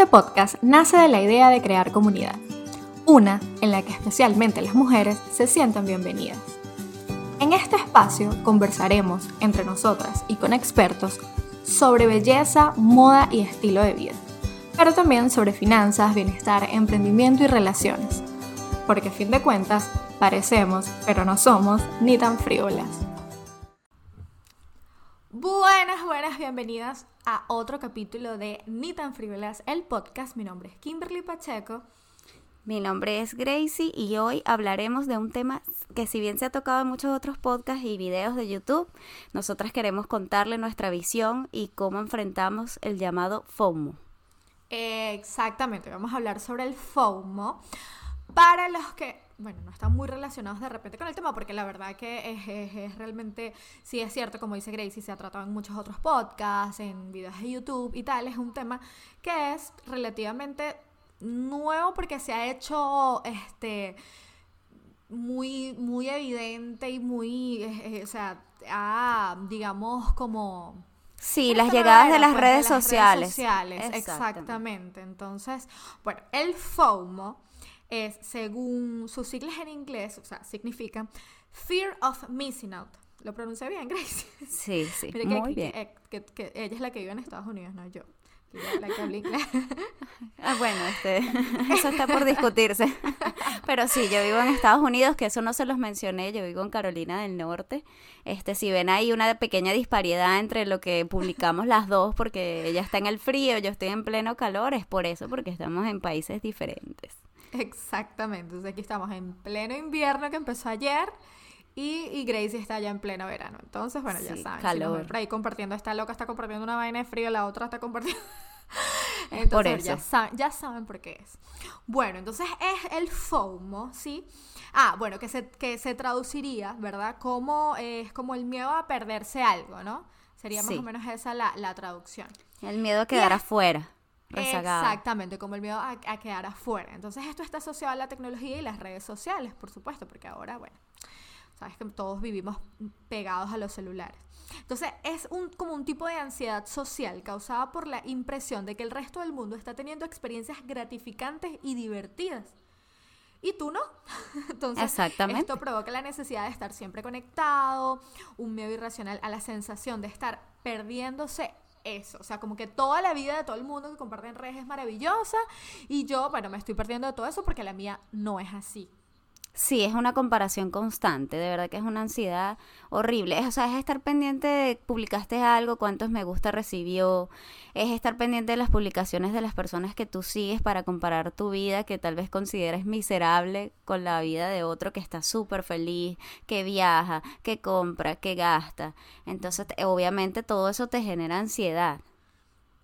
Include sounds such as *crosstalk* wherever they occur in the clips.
Este podcast nace de la idea de crear comunidad, una en la que especialmente las mujeres se sientan bienvenidas. En este espacio conversaremos entre nosotras y con expertos sobre belleza, moda y estilo de vida, pero también sobre finanzas, bienestar, emprendimiento y relaciones, porque a fin de cuentas parecemos, pero no somos ni tan frívolas. Buenas, buenas, bienvenidas a otro capítulo de Ni tan frívolas, el podcast. Mi nombre es Kimberly Pacheco. Mi nombre es Gracie y hoy hablaremos de un tema que si bien se ha tocado en muchos otros podcasts y videos de YouTube, nosotras queremos contarle nuestra visión y cómo enfrentamos el llamado FOMO. Exactamente, vamos a hablar sobre el FOMO. Para los que bueno, no están muy relacionados de repente con el tema, porque la verdad que es, realmente, sí es cierto, como dice Gracie, se ha tratado en muchos otros podcasts, en videos de YouTube y tal, es un tema que es relativamente nuevo porque se ha hecho, este, muy, muy evidente y muy, o sea, digamos, como... Sí, las llegadas de las, pues, redes, sociales. redes sociales. Exactamente. Entonces, bueno, el FOMO es, según sus siglas en inglés, o sea, significa Fear of Missing Out. ¿Lo pronuncié bien, Grace? Sí, sí, *laughs* muy bien. Que, ella es la que vive en Estados Unidos, no yo. La que habla inglés. *laughs* ah, bueno, este, *laughs* eso está por discutirse. Pero sí, yo vivo en Estados Unidos, que eso no se los mencioné, yo vivo en Carolina del Norte. Este, si ven ahí una pequeña disparidad entre lo que publicamos las dos, porque ella está en el frío, yo estoy en pleno calor, es por eso, porque estamos en países diferentes. Exactamente. Entonces aquí estamos en pleno invierno que empezó ayer. Y, y Gracie está ya en pleno verano. Entonces, bueno, ya saben. Calor. por ahí compartiendo. Esta loca está compartiendo una vaina de frío, la otra está compartiendo. *laughs* entonces, por eso. Ya, saben, ya saben por qué es. Bueno, entonces es el FOMO, ¿sí? Ah, bueno, que se, que se traduciría, ¿verdad? Como es como el miedo a perderse algo, ¿no? Sería más o menos esa la, la traducción. El miedo a quedar afuera. Exactamente, como el miedo a, quedar afuera. Entonces esto está asociado a la tecnología y las redes sociales, por supuesto, porque ahora, bueno, sabes que todos vivimos pegados a los celulares. Entonces es un, como un tipo de ansiedad social causada por la impresión de que el resto del mundo está teniendo experiencias gratificantes y divertidas. Y tú no. *laughs* Entonces, Exactamente. esto provoca la necesidad de estar siempre conectado, un miedo irracional a la sensación de estar perdiéndose eso. O sea, como que toda la vida de todo el mundo que comparte en redes es maravillosa y yo, bueno, me estoy perdiendo de todo eso porque la mía no es así. Sí, es una comparación constante, de verdad que es una ansiedad horrible. o sea, es estar pendiente de publicaste algo, cuántos me gusta recibió, es estar pendiente de las publicaciones de las personas que tú sigues para comparar tu vida, que tal vez consideres miserable con la vida de otro que está súper feliz, que viaja, que compra, que gasta. Entonces, obviamente todo eso te genera ansiedad.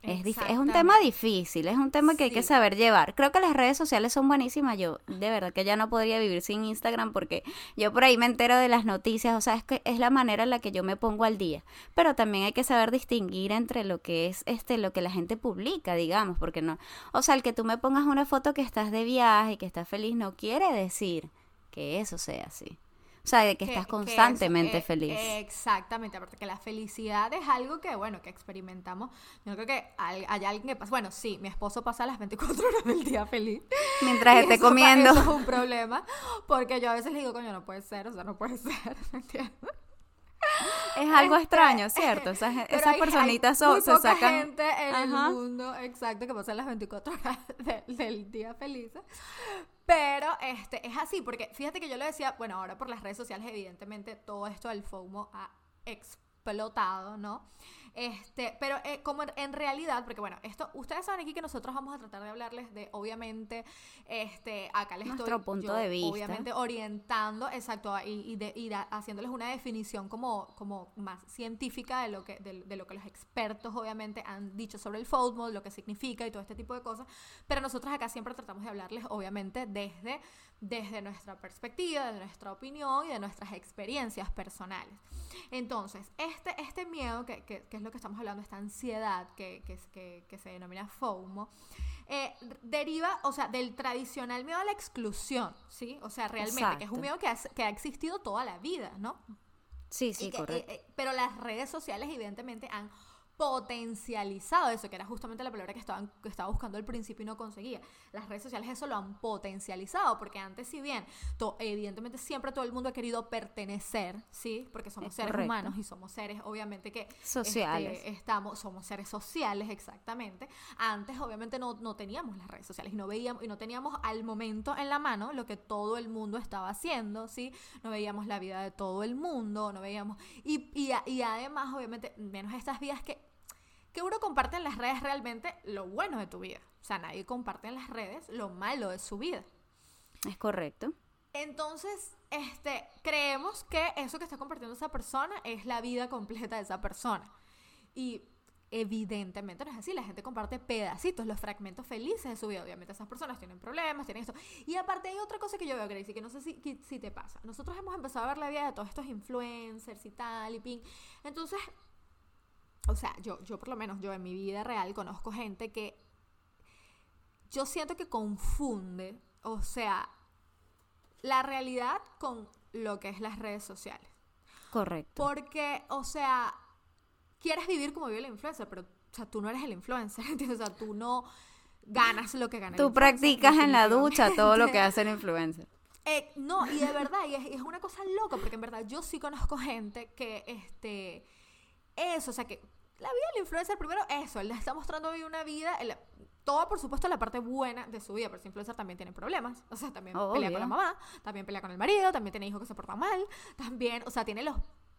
Es, es, un tema difícil, es un tema que hay que saber llevar. Creo que las redes sociales son buenísimas. Yo de verdad que ya no podría vivir sin Instagram porque yo por ahí me entero de las noticias. O sea, es que es la manera en la que yo me pongo al día. Pero también hay que saber distinguir entre lo que es este, lo que la gente publica, digamos, porque no. O sea, el que tú me pongas una foto que estás de viaje y que estás feliz no quiere decir que eso sea así. O sea, de que, estás constantemente feliz. Exactamente, aparte que la felicidad es algo que, bueno, que experimentamos. Yo creo que hay, alguien que pasa, bueno, sí, mi esposo pasa las 24 horas del día feliz. Mientras esté comiendo. Eso es un problema, porque yo a veces le digo, coño, no puede ser, o sea, no puede ser, *laughs* ¿me entiendes? Es algo este, extraño, *laughs* ¿cierto? Esas, esas personitas son, se sacan. gente en el mundo, exacto, que pasa las 24 horas *laughs* del día felices. Pero este, es así, porque fíjate que yo lo decía, bueno, ahora por las redes sociales, evidentemente, todo esto del FOMO ha explotado, ¿no? Este, pero eh, como en, realidad, porque bueno, esto, ustedes saben aquí que nosotros vamos a tratar de hablarles de, obviamente, este, acá les Nuestro punto de vista. obviamente, orientando, exacto, y, de, y haciéndoles una definición como, como más científica de lo que, de, lo que los expertos, obviamente, han dicho sobre el FODMO, lo que significa y todo este tipo de cosas. Pero nosotros acá siempre tratamos de hablarles, obviamente, desde, desde nuestra perspectiva, de nuestra opinión y de nuestras experiencias personales. Entonces, este, este miedo, que, que, es lo que estamos hablando, esta ansiedad que, que, que se denomina FOMO, eh, deriva, o sea, del tradicional miedo a la exclusión, ¿sí? O sea, realmente, que es un miedo que ha, que ha existido toda la vida, ¿no? Sí, sí, correcto. Eh, eh, pero las redes sociales, evidentemente, han potencializado eso, que era justamente la palabra que estaba, que estaba buscando al principio y no conseguía. Las redes sociales eso lo han potencializado, porque antes si bien, evidentemente siempre todo el mundo ha querido pertenecer, ¿sí? Porque somos seres humanos y somos seres obviamente que sociales. Este, estamos, somos seres sociales exactamente. Antes obviamente no, no teníamos las redes sociales y no veíamos y no teníamos al momento en la mano lo que todo el mundo estaba haciendo, ¿sí? No veíamos la vida de todo el mundo, no veíamos y, y, y además obviamente menos estas vidas que que uno comparte en las redes realmente lo bueno de tu vida. O sea, nadie comparte en las redes lo malo de su vida. Es correcto. Entonces, este, creemos que eso que está compartiendo esa persona es la vida completa de esa persona. Y evidentemente no es así. La gente comparte pedacitos, los fragmentos felices de su vida. Obviamente esas personas tienen problemas, tienen esto. Y aparte hay otra cosa que yo veo, Gracie, que no sé si, si te pasa. Nosotros hemos empezado a ver la vida de todos estos influencers y tal y ping. Entonces, o sea, yo, yo por lo menos, yo en mi vida real conozco gente que yo siento que confunde, o sea, la realidad con lo que es las redes sociales. Correcto. Porque, o sea, quieres vivir como vive el influencer, pero, o sea, tú no eres el influencer, *laughs* ¿entiendes? O sea, tú no ganas lo que gana Tú practicas en la ducha todo lo que *laughs* hace el influencer. Eh, no, y de verdad, y es, es, una cosa loca, porque en verdad yo sí conozco gente que, este, eso, o sea, que la vida del influencer, primero eso, él le está mostrando hoy una vida, todo por supuesto la parte buena de su vida, pero ese influencer también tiene problemas, o sea, también pelea con la mamá, también pelea con el marido, también tiene hijos que se portan mal, también, o sea, tiene los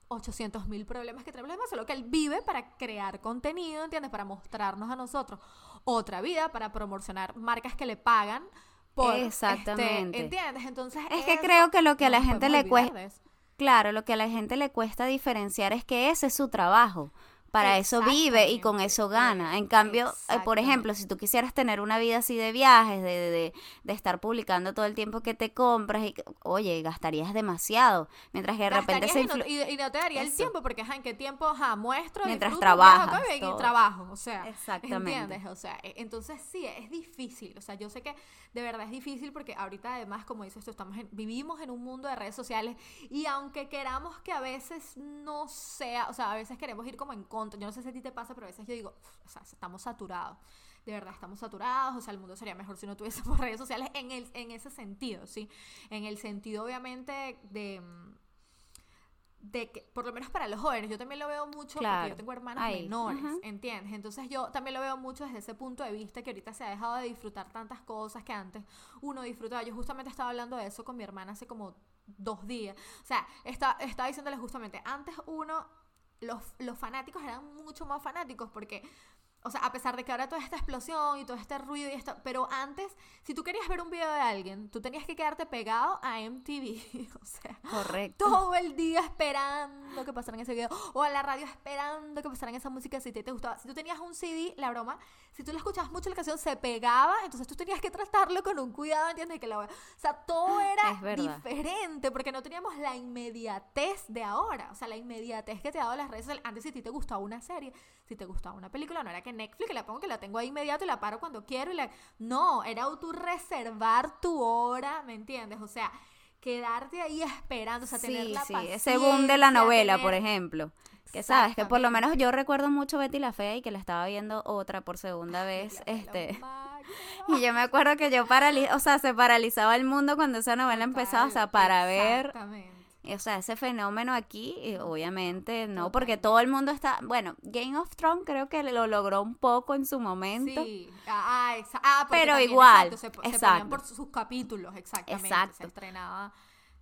800 mil problemas que tenemos solo que él vive para crear contenido, ¿entiendes? Para mostrarnos a nosotros otra vida, para promocionar marcas que le pagan. Por, este, Exactamente. ¿Entiendes? Entonces. Es que creo que lo que a la gente le cuesta. Claro, lo que a la gente le cuesta diferenciar es que ese es su trabajo para eso vive y con eso gana. En cambio, eh, por ejemplo, si tú quisieras tener una vida así de viajes, de, de, de, estar publicando todo el tiempo que te compras, y oye, gastarías demasiado. Mientras que de repente se y, no, y, no te daría el tiempo, porque ¿en qué tiempo ajá, muestro? Mientras trabajas. Y trabajo, o sea. Exactamente. ¿Entiendes? O sea, e, entonces sí, es difícil. O sea, yo sé que de verdad es difícil porque ahorita además, como dices tú, estamos vivimos en un mundo de redes sociales y aunque queramos que a veces no sea, o sea, a veces queremos ir como en contra, yo no sé si a ti te pasa, pero a veces yo digo, o sea, estamos saturados de verdad estamos saturados, o sea, el mundo sería mejor si no tuviésemos *laughs* redes sociales en, el, en ese sentido, ¿sí? En el sentido, obviamente, de de que, por lo menos para los jóvenes, yo también lo veo mucho porque yo tengo hermanos menores, ¿entiendes? Entonces yo también lo veo mucho desde ese punto de vista que ahorita se ha dejado de disfrutar tantas cosas que antes uno disfrutaba. Yo justamente estaba hablando de eso con mi hermana hace como dos días. O sea, está, estaba diciéndole justamente, antes uno, los, los fanáticos eran mucho más fanáticos porque o sea, a pesar de que ahora toda esta explosión y todo este ruido y esto, pero antes, si tú querías ver un video de alguien, tú tenías que quedarte pegado a MTV, *laughs* o sea, correcto. Todo el día esperando que pasaran ese video o a la radio esperando que pasaran esa música si te, te gustaba. Si tú tenías un CD, la broma, si tú le escuchabas mucho la canción se pegaba, entonces tú tenías que tratarlo con un cuidado, ¿entiendes? Que la, o sea, todo era diferente porque no teníamos la inmediatez de ahora, o sea, la inmediatez que te ha dado las redes antes si a ti te gustaba una serie, si te gustaba una película, no era que Netflix, que la pongo, que la tengo ahí inmediato y la paro cuando quiero. Y la... No, era tú reservar tu hora, ¿me entiendes? O sea, quedarte ahí esperando, o sea, tener la sí, ese boom de la novela, por ejemplo. Que sabes, que por lo menos yo recuerdo mucho Betty la Fea y que la estaba viendo otra por segunda vez, este... *laughs* Y yo me acuerdo que yo paraliz o sea, se paralizaba el mundo cuando esa novela empezaba, o sea, para ver o sea, ese fenómeno aquí, eh, obviamente, no, porque todo el mundo está, bueno, Game of Thrones creo que lo logró un poco en su momento. Sí, ah, ah, ah pero igual, exacto, se, exacto. por sus capítulos, exactamente. Exacto. Se estrenaba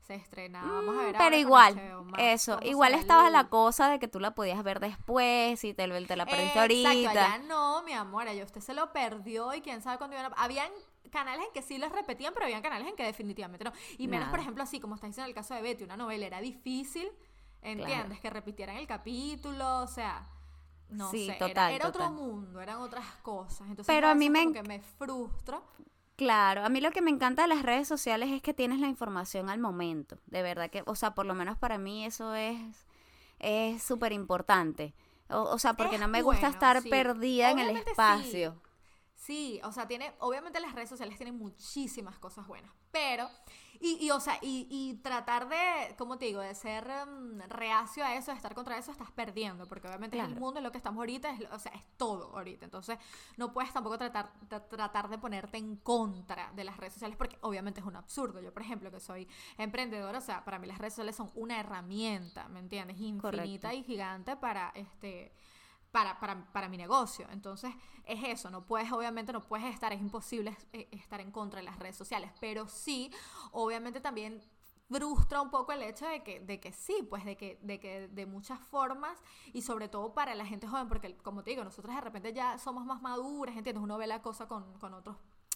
se estrenaba, vamos a ver. pero igual, eso, igual estaba la cosa de que tú la podías ver después y te, te la perdiste ahorita. Ya no, mi amor, ya usted se lo perdió y quién sabe cuándo iban a... Habían canales en que sí los repetían, pero había canales en que definitivamente no. Y menos, por ejemplo, así como está diciendo en el caso de Betty, una novela era difícil, ¿entiendes? Que repitieran el capítulo, o sea, no sé, total, era, otro mundo, eran otras cosas. Entonces, pero a mí me que me frustra. Claro, a mí lo que me encanta de las redes sociales es que tienes la información al momento, de verdad que, o sea, por lo menos para mí eso es es súper importante. O, sea, porque no me gusta estar perdida en el espacio. Sí, o sea, tiene, obviamente las redes sociales tienen muchísimas cosas buenas, pero, y, y o sea, y, y tratar de, como te digo, de ser mm, reacio a eso, de estar contra eso, estás perdiendo, porque obviamente el mundo es lo que estamos ahorita, es, o sea, es todo ahorita, entonces no puedes tampoco tratar, tra- tratar de ponerte en contra de las redes sociales, porque obviamente es un absurdo, yo por ejemplo, que soy emprendedora, o sea, para mí las redes sociales son una herramienta, ¿me entiendes? Infinita Correcto. y gigante para, este para, para, para mi negocio. Entonces, es eso, no puedes, obviamente, no puedes estar, es imposible eh, estar en contra de las redes sociales, pero sí, obviamente también frustra un poco el hecho de que, de que sí, pues de que, de que de muchas formas y sobre todo para la gente joven, porque como te digo, nosotros de repente ya somos más maduras, ¿entiendes? Uno ve la cosa con, con otros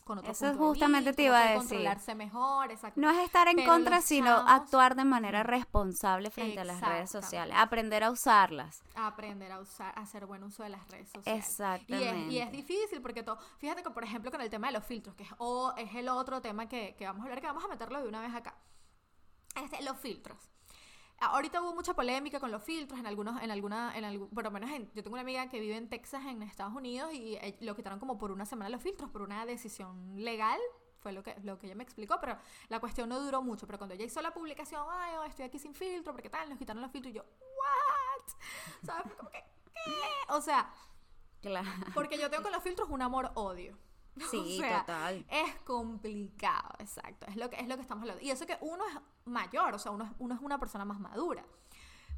con otro Eso punto de justamente vista, te iba a decir. controlarse mejor, exacto. No es estar en Pero contra, sino actuar de manera responsable frente a las redes sociales. Aprender a usarlas. aprender a usar, a hacer buen uso de las redes sociales. Y es, Exactamente. y es difícil porque todo, fíjate que por ejemplo con el tema de los filtros, que es, o, es el otro tema que, que vamos a hablar, que vamos a meterlo de una vez acá. Este, los filtros. Ahorita hubo mucha polémica con los filtros en algunos, en alguna, en algún, por lo menos en- yo tengo una amiga que vive en Texas, en Estados Unidos, y eh, lo quitaron como por una semana los filtros, por una decisión legal, fue lo que, lo que ella me explicó, pero la cuestión no duró mucho, pero cuando ella hizo la publicación, ay, oh, estoy aquí sin filtro, porque tal, nos quitaron los filtros, y yo, what? ¿Sabes? Como que, ¿qué? O sea, Claro. porque yo tengo con los filtros un amor-odio. *laughs* Sí, O sea, total. Es complicado, exacto. Es lo que, es lo que estamos hablando. Y eso que uno es mayor, o sea, uno es, uno es una persona más madura.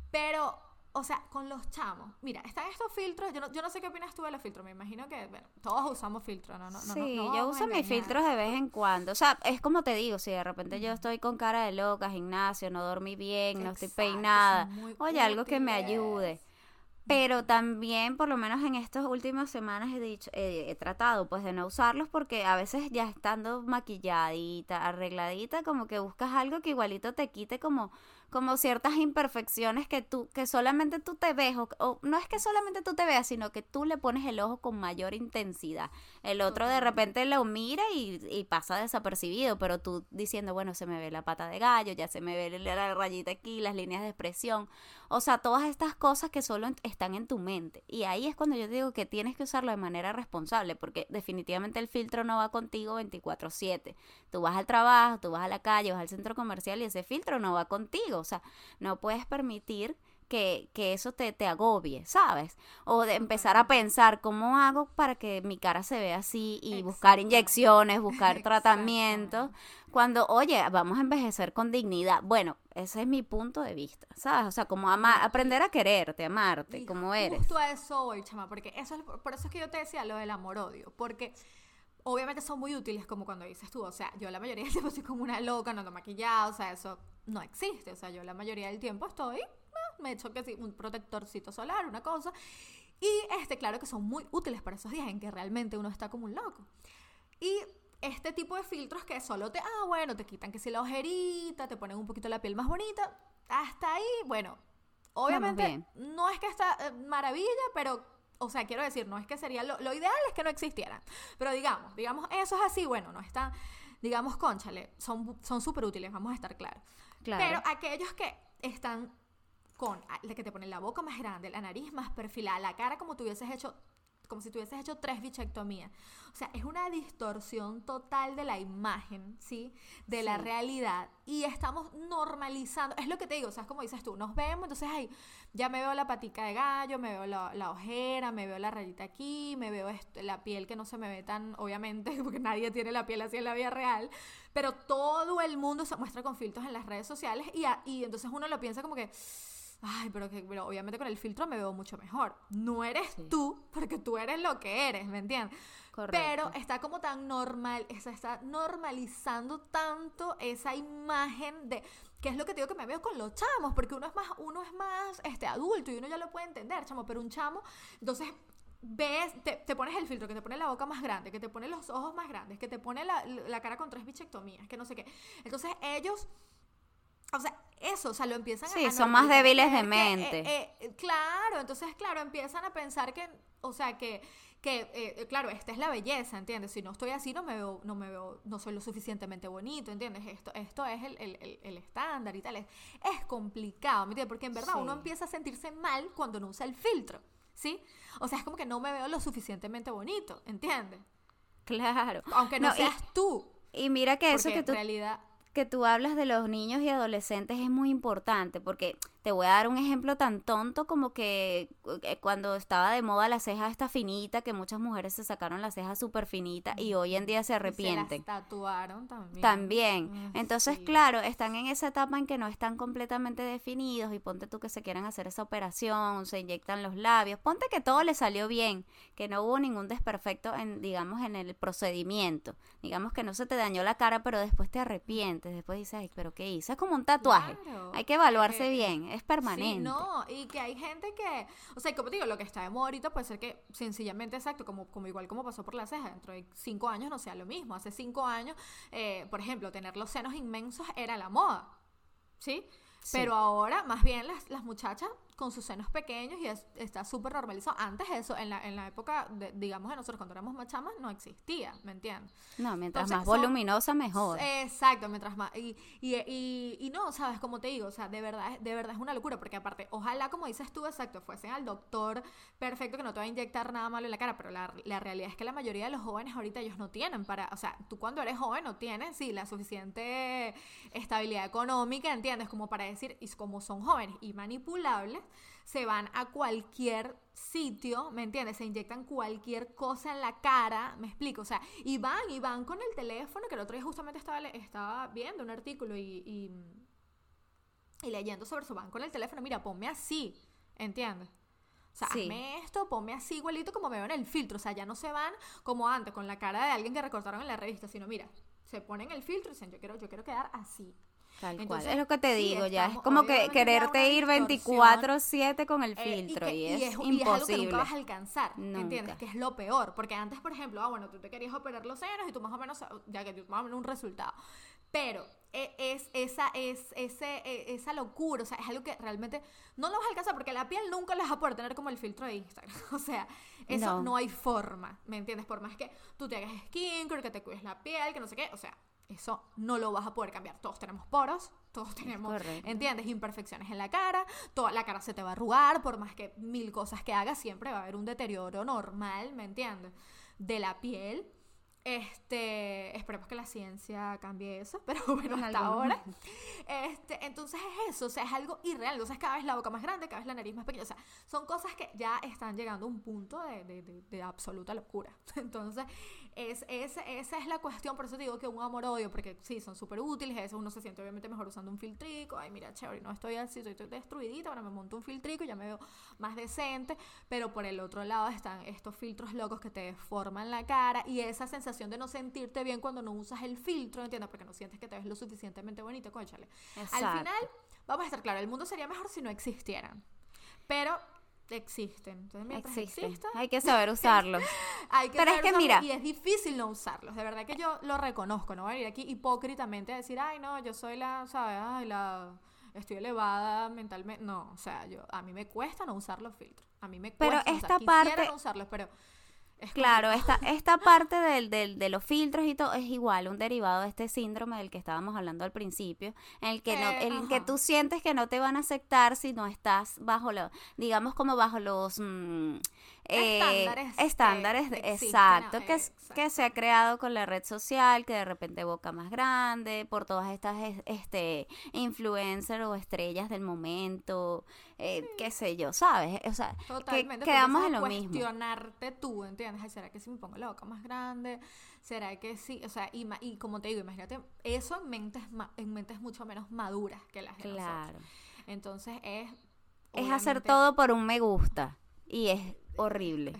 Pero, o sea, con los chamos, mira, están estos filtros. Yo no, yo no sé qué opinas tú de los filtros. Me imagino que, bueno, todos usamos filtros, ¿no? no, no Sí, no yo uso mis filtros de vez en cuando. O sea, es como te digo, si de repente yo estoy con cara de loca, gimnasio, no dormí bien, no estoy peinada, oye, algo que me ayude. Pero también, por lo menos en estas últimas semanas he dicho, eh, he tratado pues de no usarlos porque a veces ya estando maquilladita, arregladita, como que buscas algo que igualito te quite como, como ciertas imperfecciones que tú, que solamente tú te ves, o, o no es que solamente tú te veas, sino que tú le pones el ojo con mayor intensidad. El otro de repente lo mira y, y pasa desapercibido, pero tú diciendo, bueno, se me ve la pata de gallo, ya se me ve la rayita aquí, las líneas de expresión. O sea, todas estas cosas que solo están en tu mente. Y ahí es cuando yo digo que tienes que usarlo de manera responsable, porque definitivamente el filtro no va contigo 24/7. Tú vas al trabajo, tú vas a la calle, vas al centro comercial y ese filtro no va contigo. O sea, no puedes permitir que, que eso te, te agobie, ¿sabes? O de empezar a pensar cómo hago para que mi cara se vea así y buscar inyecciones, buscar *laughs* tratamientos. Cuando, oye, vamos a envejecer con dignidad. Bueno, ese es mi punto de vista, ¿sabes? O sea, como amar, aprender a quererte, amarte, Y como eres. Justo a eso voy, chama, porque eso es, por eso es que yo te decía lo del amor-odio, porque obviamente son muy útiles como cuando dices tú, o sea, yo la mayoría del tiempo estoy como una loca, no ando maquillada, o sea, eso no existe, o sea, yo la mayoría del tiempo estoy, me echo que sí, un protectorcito solar, una cosa, y este, claro que son muy útiles para esos días en que realmente uno está como un loco. Y este tipo de filtros que solo te, ah, bueno, te quitan que si la ojerita, te ponen un poquito la piel más bonita, hasta ahí, bueno, obviamente bien. no es que está eh, maravilla, pero, o sea, quiero decir, no es que sería, lo, lo ideal es que no existieran, pero digamos, digamos, eso es así, bueno, no está, digamos, conchale, son son súper útiles, vamos a estar claros. Claro. Pero aquellos que están con, a- de que te ponen la boca más grande, la nariz más perfilada, la cara como tú hubieses hecho como si tuvieses hecho tres bichectomías. O sea, es una distorsión total de la imagen, ¿sí? De la Sí. realidad. Y estamos normalizando. Es lo que te digo, o sea, es como dices tú, nos vemos, entonces, ay, ya me veo la patica de gallo, me veo la, la ojera, me veo la rayita aquí, me veo esto- la piel que no se me ve tan, obviamente, *laughs* porque nadie tiene la piel así en la vida real. Pero todo el mundo se muestra con filtros en las redes sociales y, a- y entonces uno lo piensa como que ay, pero que pero obviamente con el filtro me veo mucho mejor. No eres Sí. tú, porque tú eres lo que eres, ¿me entiendes? Correcto. Pero está como tan normal, se está normalizando tanto esa imagen de que es lo que te digo que me veo con los chamos, porque uno es más, uno es más este adulto y uno ya lo puede entender, chamo, pero un chamo, entonces ves, te, te pones el filtro, que te pone la boca más grande, que te pone los ojos más grandes, que te pone la, la cara con tres bichectomías, que no sé qué. Entonces ellos o sea, eso, o sea, lo empiezan a- Sí, a son más débiles de que, mente. eh, eh, claro, entonces, claro, empiezan a pensar que, o sea, que, que eh, claro, esta es la belleza, ¿entiendes? Si no estoy así, no me veo, no me veo, no soy lo suficientemente bonito, ¿entiendes? Esto, esto es el, el- el- el estándar y tal. Es, es complicado, ¿me entiendes? Porque en verdad Sí. uno empieza a sentirse mal cuando no usa el filtro, ¿sí? O sea, es como que no me veo lo suficientemente bonito, ¿entiendes? Claro. Aunque no, No, y- seas tú. Y mira que eso que en tú realidad que tú hablas de los niños y adolescentes es muy importante porque te voy a dar un ejemplo tan tonto como que eh, cuando estaba de moda la ceja esta finita, que muchas mujeres se sacaron la ceja súper finita y hoy en día se se arrepienten. las tatuaron también. También. Mm, Entonces, sí. claro, están en esa etapa en que no están completamente definidos y ponte tú que se quieran hacer esa operación, se inyectan los labios, ponte que todo le salió bien, que no hubo ningún desperfecto en, digamos, en el procedimiento. Digamos que no se te dañó la cara, pero después te arrepientes, después dices, ay, pero ¿qué hice? Es como un tatuaje. Claro. Hay que evaluarse Eh, bien, es permanente. Sí, no, y que hay gente que, o sea, como te digo, lo que está de moda ahorita puede ser que sencillamente, exacto, como, como igual como pasó por la ceja, dentro de cinco años no sea lo mismo. Hace cinco años, eh, por ejemplo, tener los senos inmensos era la moda, ¿sí? Sí. Pero ahora, más bien, las, las muchachas con sus senos pequeños y es- está súper normalizado. Antes eso, en la, en la época, de, digamos, de nosotros cuando éramos más chamas, no existía, ¿me entiendes? No, mientras Entonces, más son- voluminosa, mejor. Exacto, mientras más. Y, y, y, y no, ¿sabes? Como te digo, o sea, de verdad, de verdad es una locura, porque aparte, ojalá, como dices tú, exacto, fuesen al doctor perfecto que no te va a inyectar nada malo en la cara, pero la, la realidad es que la mayoría de los jóvenes ahorita ellos no tienen para, o sea, tú cuando eres joven no tienes, sí, la suficiente estabilidad económica, ¿entiendes? Como para decir, y como son jóvenes y manipulables, se van a cualquier sitio, ¿me entiendes? Se inyectan cualquier cosa en la cara, me explico, o sea, y van y van con el teléfono, que el otro día justamente estaba, estaba viendo un artículo y, y, y leyendo sobre eso, van con el teléfono, mira, ponme así, ¿entiendes? O sea, Sí. hazme esto, ponme así igualito como me veo en el filtro, o sea, ya no se van como antes con la cara de alguien que recortaron en la revista, sino mira, se ponen el filtro y dicen, yo quiero, yo quiero quedar así. Tal cual. Entonces, Es lo que te sí, digo, ya es como que quererte ir distorsión. 24/7 con el Eh, filtro que- y, es, y es algo que imposible. nunca vas a alcanzar, ¿entiendes? Nunca. Que es lo peor, porque antes, por ejemplo, ah, bueno, tú te querías operar los senos y tú más o menos, ya que tú más o menos un resultado, pero e- es esa, es, ese, e- esa locura, o sea, es algo que realmente no lo vas a alcanzar, porque la piel nunca la vas a poder tener como el filtro de Instagram, *laughs* o sea, eso No. no, hay forma, ¿me entiendes? Por más que tú te hagas skincare, que te cuides la piel, que no sé qué, o sea, eso no lo vas a poder cambiar. Todos tenemos poros, todos tenemos, correcto. ¿entiendes? Imperfecciones en la cara, toda la cara se te va a arrugar, por más que mil cosas que hagas, siempre va a haber un deterioro normal, ¿me entiendes? De la piel. Este, esperemos que la ciencia cambie eso, *laughs* pero bueno, En hasta ahora. momento. Este, entonces es eso, o sea, es algo irreal. Entonces cada vez la boca más grande, cada vez la nariz más pequeña. O sea, son cosas que ya están llegando a un punto de, de- de- de absoluta locura. *laughs* Entonces, es, es- esa es la cuestión. Por eso te digo que un amor-odio, porque sí, son súper útiles. A veces uno se siente obviamente mejor usando un filtrico. Ay, mira, chévere, no estoy así, estoy, destruidita. Bueno, me monto un filtrico y ya me veo más decente. Pero por el otro lado están estos filtros locos que te deforman la cara y esa sensación de no sentirte bien cuando no usas el filtro, ¿entiendes? Porque no sientes que te ves lo suficientemente bonito, cónchale. Al final, vamos a estar claros, el mundo sería mejor si no existieran. Pero existen. Entonces, mientras Existen. existan, Hay que saber *laughs* usarlos. hay que Pero es que mira- Y es difícil no usarlos. De verdad que yo lo reconozco. No voy a ir aquí hipócritamente a decir, ay, no, yo soy la, ¿sabes? Ay, la. Estoy elevada mentalmente. No, o sea, yo a mí me cuesta no usar los filtros. A mí me Pero cuesta. o sea, esta quisiera parte- no usarlos, pero. Es Claro, complicado. esta, *laughs* esta parte del, del- de los filtros y todo es igual, un derivado de este síndrome del que estábamos hablando al principio, en el que, no, Eh, en el que tú sientes que no te van a aceptar si no estás bajo lo, digamos como bajo los mm, eh, Estándares que estándares, existen, exacto, eh, que, exacto. que se ha creado con la red social, que de repente boca más grande, por todas estas es- este influencers o estrellas del momento, eh, qué sé yo, ¿sabes? O sea, que Totalmente. quedamos en lo mismo. cuestionarte tú, ¿entiendes? Ay, ¿será que si me pongo la boca más grande? ¿Será que sí? O sea, y, y como te digo, imagínate, eso en mentes, ma- en mentes mucho menos maduras que las de nosotros. Claro. Entonces es... Es hacer todo por un me gusta. Y es horrible.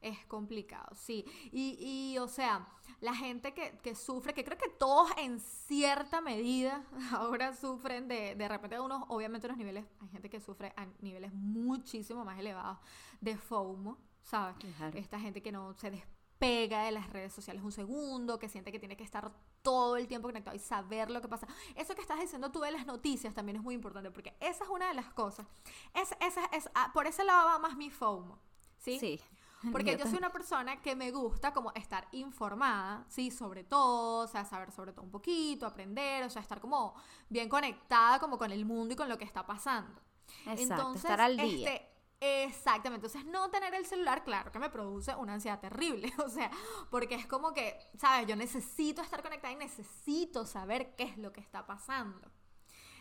Es complicado, sí. Y, y o sea, la gente que, que sufre, que creo que todos en cierta medida *laughs* ahora sufren de, de repente unos, obviamente unos niveles, hay gente que sufre a niveles muchísimo más elevados de FOMO, ¿sabes? Claro. Esta gente que no se despega de las redes sociales un segundo, que siente que tiene que estar todo el tiempo conectado y saber lo que pasa. Eso que estás diciendo tú de las noticias también es muy importante, porque esa es una de las cosas. Es, esa, es, ah, por ese lado va más mi FOMO, ¿sí? Sí. Porque Yo soy una persona que me gusta como estar informada, sí, sobre todo, o sea, saber sobre todo un poquito, aprender, o sea, estar como bien conectada como con el mundo y con lo que está pasando. Exacto, estar al día. Este, Exactamente, entonces no tener el celular, claro que me produce una ansiedad terrible, *laughs* o sea, porque es como que, ¿sabes? Yo necesito estar conectada y necesito saber qué es lo que está pasando.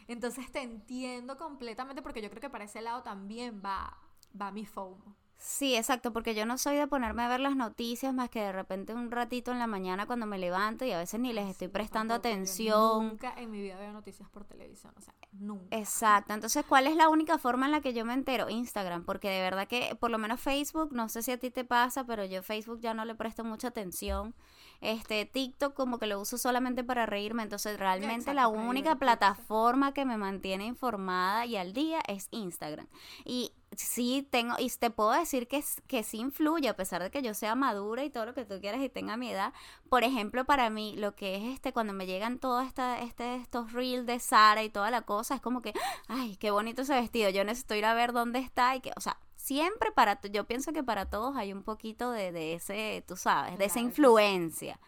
Entonces te entiendo completamente porque yo creo que para ese lado también va, va mi FOMO. Sí, exacto, porque yo no soy de ponerme a ver las noticias más que de repente un ratito en la mañana cuando me levanto y a veces ni les estoy prestando atención. nunca en mi vida veo noticias por televisión, o sea, nunca. Exacto, entonces, ¿cuál es la única forma en la que yo me entero? Instagram, porque de verdad que por lo menos Facebook, no sé si a ti te pasa, pero yo Facebook ya no le presto mucha atención. Este TikTok como que lo uso solamente para reírme, entonces realmente la única plataforma que me mantiene informada y al día es Instagram. Y sí tengo, y te puedo decir que, que sí influye, a pesar de que yo sea madura y todo lo que tú quieras y tenga mi edad. Por ejemplo, para mí, lo que es este, cuando me llegan todos esta, este, estos reels de Sara y toda la cosa, es como que, ay, qué bonito ese vestido, yo necesito ir a ver dónde está y que, o sea, siempre para, yo pienso que para todos hay un poquito de, de ese, tú sabes, de esa influencia.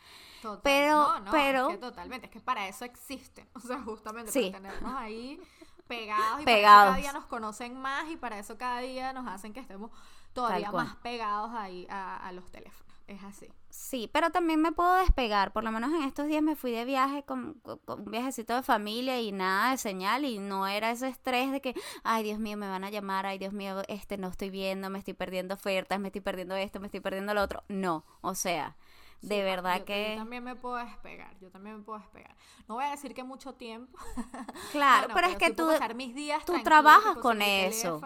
Pero, pero... Es que totalmente, es que para eso existen, *laughs* o sea, justamente para tenernos ahí pegados y pegados. cada día nos conocen más y para eso cada día nos hacen que estemos todavía más pegados ahí a, los teléfonos. Es así. Sí, pero también me puedo despegar. Por lo menos en estos días me fui de viaje con, un viajecito de familia y nada de señal y no era ese estrés de que, ay Dios mío, me van a llamar, ay Dios mío, este no estoy viendo, me estoy perdiendo ofertas, me estoy perdiendo esto, me estoy perdiendo lo otro. No, o sea, de verdad que... Yo también me puedo despegar, yo también me puedo despegar. No voy a decir que mucho tiempo. *laughs* Claro, pero, es que tú, mis días tú trabajas con eso.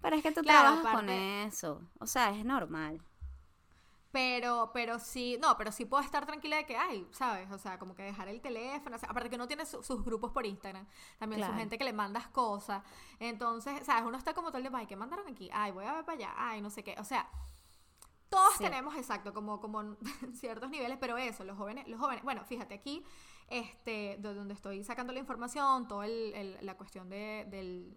Pero es que tú trabajas con eso. O sea, es normal. Pero, pero sí, no, pero sí puedo estar tranquila de que hay, ¿sabes? O sea, como que dejar el teléfono, aparte que uno tiene sus grupos por Instagram, también su gente que le mandas cosas. Entonces, ¿sabes? Uno está como todo el de, ay, ¿qué mandaron aquí? Ay, voy a ver para allá, ay, no sé qué. O sea, todos tenemos, exacto, como, como *laughs* ciertos niveles, pero eso, los jóvenes, los jóvenes, bueno, fíjate aquí, este, de donde estoy sacando la información, toda la cuestión de, del,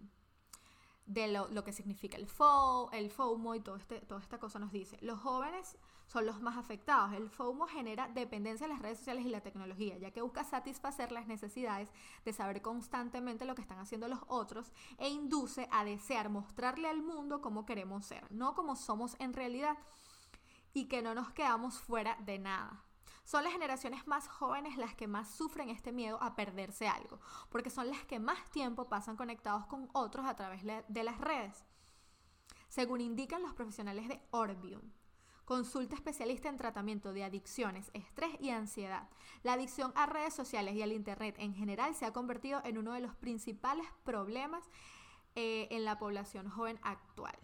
de lo, que significa el FOMO, el FOMO y todo este, toda esta cosa nos dice, los jóvenes son los más afectados. El FOMO genera dependencia de las redes sociales y la tecnología, ya que busca satisfacer las necesidades de saber constantemente lo que están haciendo los otros e induce a desear mostrarle al mundo cómo queremos ser, no como somos en realidad y que no nos quedamos fuera de nada. Son las generaciones más jóvenes las que más sufren este miedo a perderse algo, porque son las que más tiempo pasan conectados con otros a través de las redes. Según indican los profesionales de Orbium, consulta especialista en tratamiento de adicciones, estrés y ansiedad. La adicción a redes sociales y al Internet en general se ha convertido en uno de los principales problemas eh, en la población joven actual.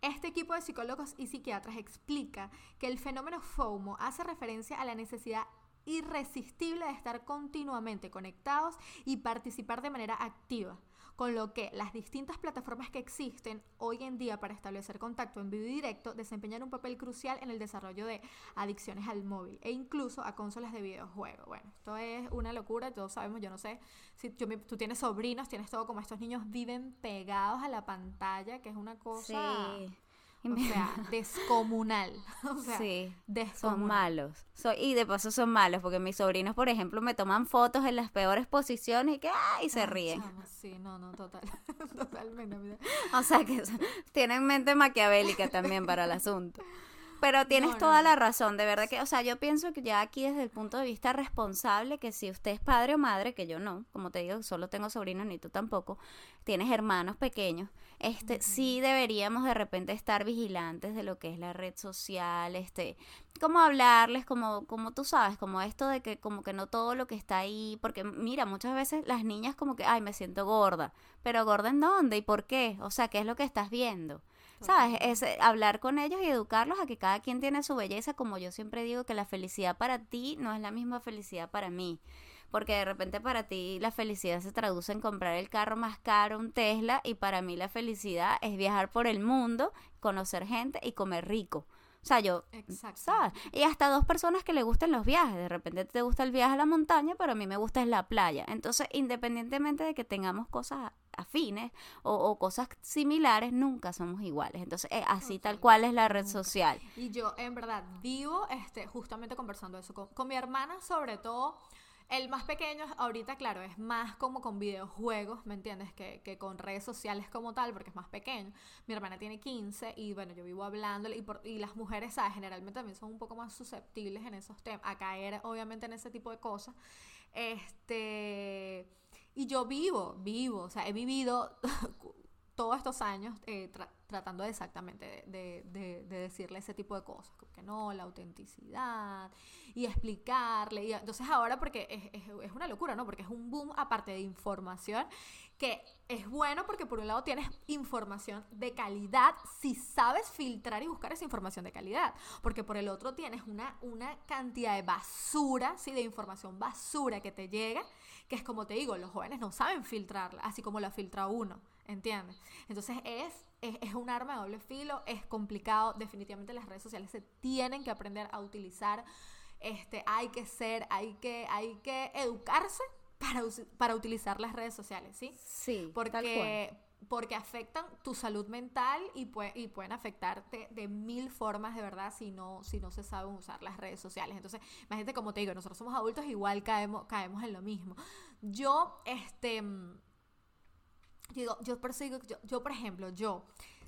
Este equipo de psicólogos y psiquiatras explica que el fenómeno FOMO hace referencia a la necesidad irresistible de estar continuamente conectados y participar de manera activa con lo que las distintas plataformas que existen hoy en día para establecer contacto en vivo y directo desempeñan un papel crucial en el desarrollo de adicciones al móvil e incluso a consolas de videojuegos. Bueno, esto es una locura, todos sabemos, yo no sé si tú tienes sobrinos, tienes todo como estos niños viven pegados a la pantalla, que es una cosa... Sí. O sea, *laughs* descomunal. *laughs* O sea, sí, son malos. y de paso son malos, porque mis sobrinos, por ejemplo, me toman fotos en las peores posiciones y que ¡ay! se ríen. sí, no, no, total. *laughs* Totalmente. O sea que tienen mente maquiavélica también para el asunto. Pero tienes toda la razón, de verdad que, o sea, yo pienso que ya aquí desde el punto de vista responsable, que si usted es padre o madre, que yo no, como te digo, solo tengo sobrinos ni tú tampoco, tienes hermanos pequeños, este, sí deberíamos de repente estar vigilantes de lo que es la red social, este, como hablarles, como, como tú sabes, como esto de que como que no todo lo que está ahí, porque mira, muchas veces las niñas como que, ay, me siento gorda, pero gorda en dónde y por qué, o sea, ¿qué es lo que estás viendo? ¿Sabes? Es eh, hablar con ellos y educarlos a que cada quien tiene su belleza, como yo siempre digo que la felicidad para ti no es la misma felicidad para mí. Porque de repente para ti la felicidad se traduce en comprar el carro más caro, un Tesla, y para mí la felicidad es viajar por el mundo, conocer gente y comer rico. O sea, yo, ¿sabes? Y hasta dos personas que le gusten los viajes. De repente te gusta el viaje a la montaña, pero a mí me gusta es la playa. Entonces, independientemente de que tengamos cosas afines o, cosas similares, nunca somos iguales. Entonces, eh, así tal cual es la red social. Y yo, en verdad, vivo este, justamente conversando eso con, con mi hermana, sobre todo El más pequeño ahorita, claro, es más como con videojuegos, ¿me entiendes? Que, que con redes sociales como tal, porque es más pequeño. Mi hermana tiene 15 y bueno, yo vivo hablándole y, por, y las mujeres, ¿sabes? Generalmente también son un poco más susceptibles en esos temas, a caer obviamente en ese tipo de cosas. Este, y yo vivo, vivo, o sea, he vivido *laughs* todos estos años eh, tratando exactamente de, de, de, decirle ese tipo de cosas, que no, la autenticidad y explicarle. Y entonces ahora, porque es, es, es, una locura, ¿no? Porque es un boom aparte de información, que es bueno porque por un lado tienes información de calidad si sabes filtrar y buscar esa información de calidad, porque por el otro tienes una, una cantidad de basura, ¿sí? De información basura que te llega, que es como te digo, los jóvenes no saben filtrarla, así como la filtra uno. ¿Entiendes? Entonces es, es, un arma de doble filo, es complicado, definitivamente las redes sociales se tienen que aprender a utilizar, este, hay que ser, hay que, hay que educarse para, para utilizar las redes sociales, ¿sí? Sí, porque, porque afectan tu salud mental y, y pueden afectarte de mil formas, de verdad, si no, si no se saben usar las redes sociales. Entonces, imagínate, como te digo, nosotros somos adultos, igual caemos, caemos en lo mismo. Yo, este digo, yo persigo, yo, yo por ejemplo, yo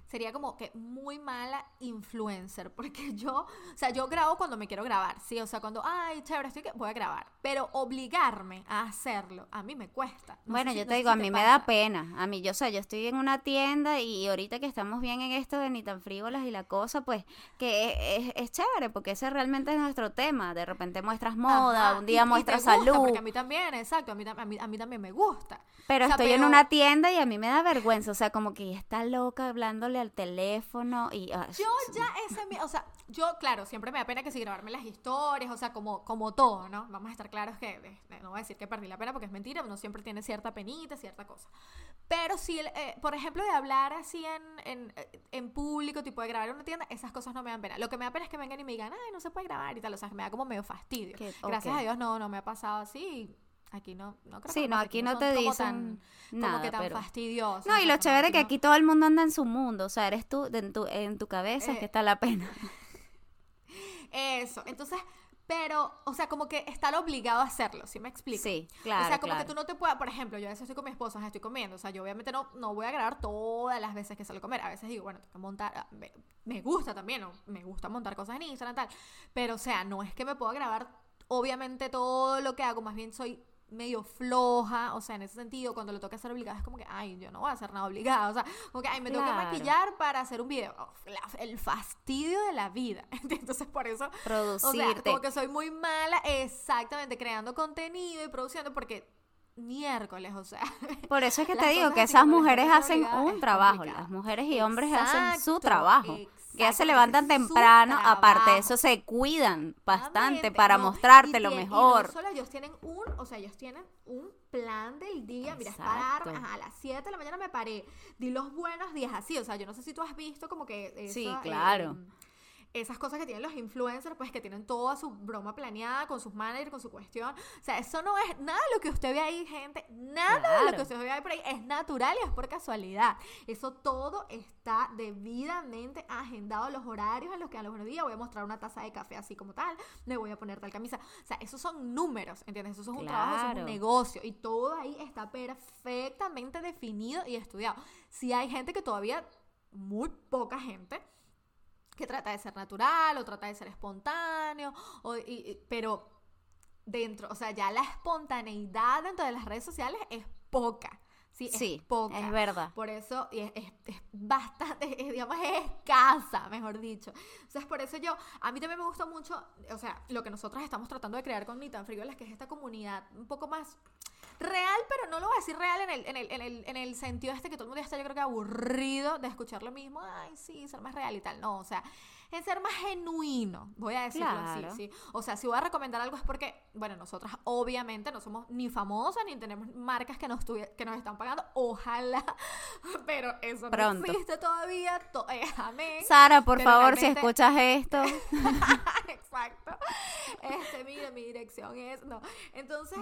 sería como que muy mala influencer, porque *laughs* yo, o sea, yo grabo cuando me quiero grabar, ¿sí? O sea, cuando, ay, chévere, estoy que voy a grabar, pero obligarme a hacerlo, a mí me cuesta. bueno, yo te digo, a mí me da pena, a mí, yo, o sea, yo estoy en una tienda y ahorita que estamos bien en esto de ni tan frívolas y la cosa, pues, que es, chévere, porque ese realmente es nuestro tema, de repente muestras moda, un día muestras salud. Porque a mí también, exacto, a mí, a mí, a mí también me gusta. Pero estoy en una tienda y a mí me da vergüenza, o sea, como que está loca hablándole al teléfono y... yo ya ese, o sea, yo, claro, siempre me da pena que si grabarme las historias, o sea, como, como todo, ¿no? Vamos a estar claros que, no voy a decir que perdí la pena porque es mentira, uno siempre tiene cierta penita, cierta cosa. Pero si, eh, por ejemplo, de hablar así en, en, en, público, tipo de grabar en una tienda, esas cosas no me dan pena. Lo que me da pena es que vengan y me digan, ay, no se puede grabar y tal, o sea, que me da como medio fastidio. Gracias a Dios no, no me ha pasado así Aquí no, no creo sí, no, aquí, no, te dicen nada, como que tan fastidioso. No, y lo chévere es que aquí todo el mundo anda en su mundo, o sea, eres tú, en tu, en tu cabeza es que eh. está la pena. *laughs* Eso, entonces, pero, o sea, como que estar obligado a hacerlo, ¿sí me explico? Sí, claro. O sea, como que tú no te puedas, por ejemplo, yo a veces estoy con mi esposa, estoy comiendo, o sea, yo obviamente no, no voy a grabar todas las veces que salgo a comer, a veces digo, bueno, tengo que montar, ah, me, gusta también, ¿no? me gusta montar cosas en Instagram y tal, pero, o sea, no es que me pueda grabar obviamente todo lo que hago, más bien soy medio floja, o sea, en ese sentido, cuando le toca hacer obligada, es como que, ay, yo no voy a hacer nada obligada, o sea, como que, ay, me tengo que maquillar para hacer un video, el fastidio de la vida, *laughs* entonces por eso, producirte, o sea, como que soy muy mala, exactamente, creando contenido y produciendo, porque miércoles, o sea. *laughs* Por eso es que te digo que esas mujeres hacen un trabajo, las mujeres y hombres hacen su trabajo que ya se levantan temprano, aparte de eso se cuidan bastante para mostrarte lo mejor. Y solo ellos tienen un, o sea, ellos tienen un plan del día, mira, es parar, a las 7 de la mañana me paré, di los buenos días así, o sea, yo no sé si tú has visto como que... sí, claro. Em, esas cosas que tienen los influencers, pues que tienen toda su broma planeada con sus managers, con su cuestión. O sea, eso no es nada de lo que usted ve ahí, gente. Nada de lo que usted ve ahí por ahí es natural y es por casualidad. Eso todo está debidamente agendado, los horarios en los que a los días voy a mostrar una taza de café así como tal, me voy a poner tal camisa. O sea, esos son números, ¿entiendes? Eso es un trabajo, eso es un negocio. Y todo ahí está perfectamente definido y estudiado. Si hay gente que todavía, muy poca gente, que trata de ser natural o trata de ser espontáneo, o, pero dentro, o sea, ya la espontaneidad dentro de las redes sociales es poca. Sí, es poca. Es verdad. Por eso es, es, es bastante, *laughs* digamos, es escasa, mejor dicho. Entonces, por eso yo, a mí también me gusta mucho, o sea, lo que nosotros estamos tratando de crear con Ni tan Frigolas, que es esta comunidad un poco más real, pero no lo voy a decir real en el, en el, en el, en el sentido este que todo el mundo ya está, yo creo que aburrido de escuchar lo mismo. Ay, sí, ser más real y tal. No, o sea, es ser más genuino, voy a decirlo así, ¿sí? O sea, si voy a recomendar algo es porque, bueno, nosotras obviamente no somos ni famosas ni tenemos marcas que nos, que nos están pagando, ojalá, *laughs* pero eso no existe todavía, eh, Sara, por favor, si escuchas esto. *laughs* Exacto. Este, mira, mi dirección es, no. Entonces...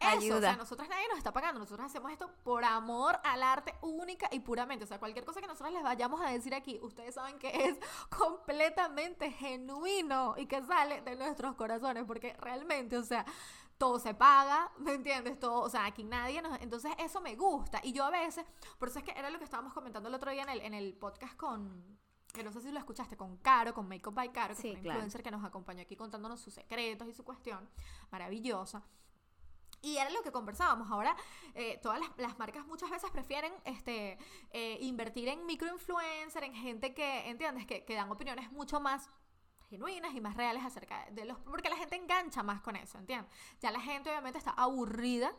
Eso, o sea, nosotras nadie nos está pagando, nosotros hacemos esto por amor al arte única y puramente, o sea, cualquier cosa que nosotros les vayamos a decir aquí, ustedes saben que es *laughs* completamente genuino y que sale de nuestros corazones, porque realmente, o sea, todo se paga, ¿me entiendes? Todo, o sea, aquí nadie nos... Entonces eso me gusta. Y yo a veces, por eso es que era lo que estábamos comentando el otro día en el, en el podcast con, que no sé si lo escuchaste, con Caro, con Makeup by Caro, que Sí, es una claro. influencer que nos acompañó aquí contándonos sus secretos y su cuestión, maravillosa. Y era lo que conversábamos. Ahora, eh, todas las, marcas muchas veces prefieren este, eh, invertir en microinfluencer, en gente que, ¿entiendes? Que, que dan opiniones mucho más genuinas y más reales acerca de los... Porque la gente engancha más con eso, ¿entiendes? Ya la gente obviamente está aburrida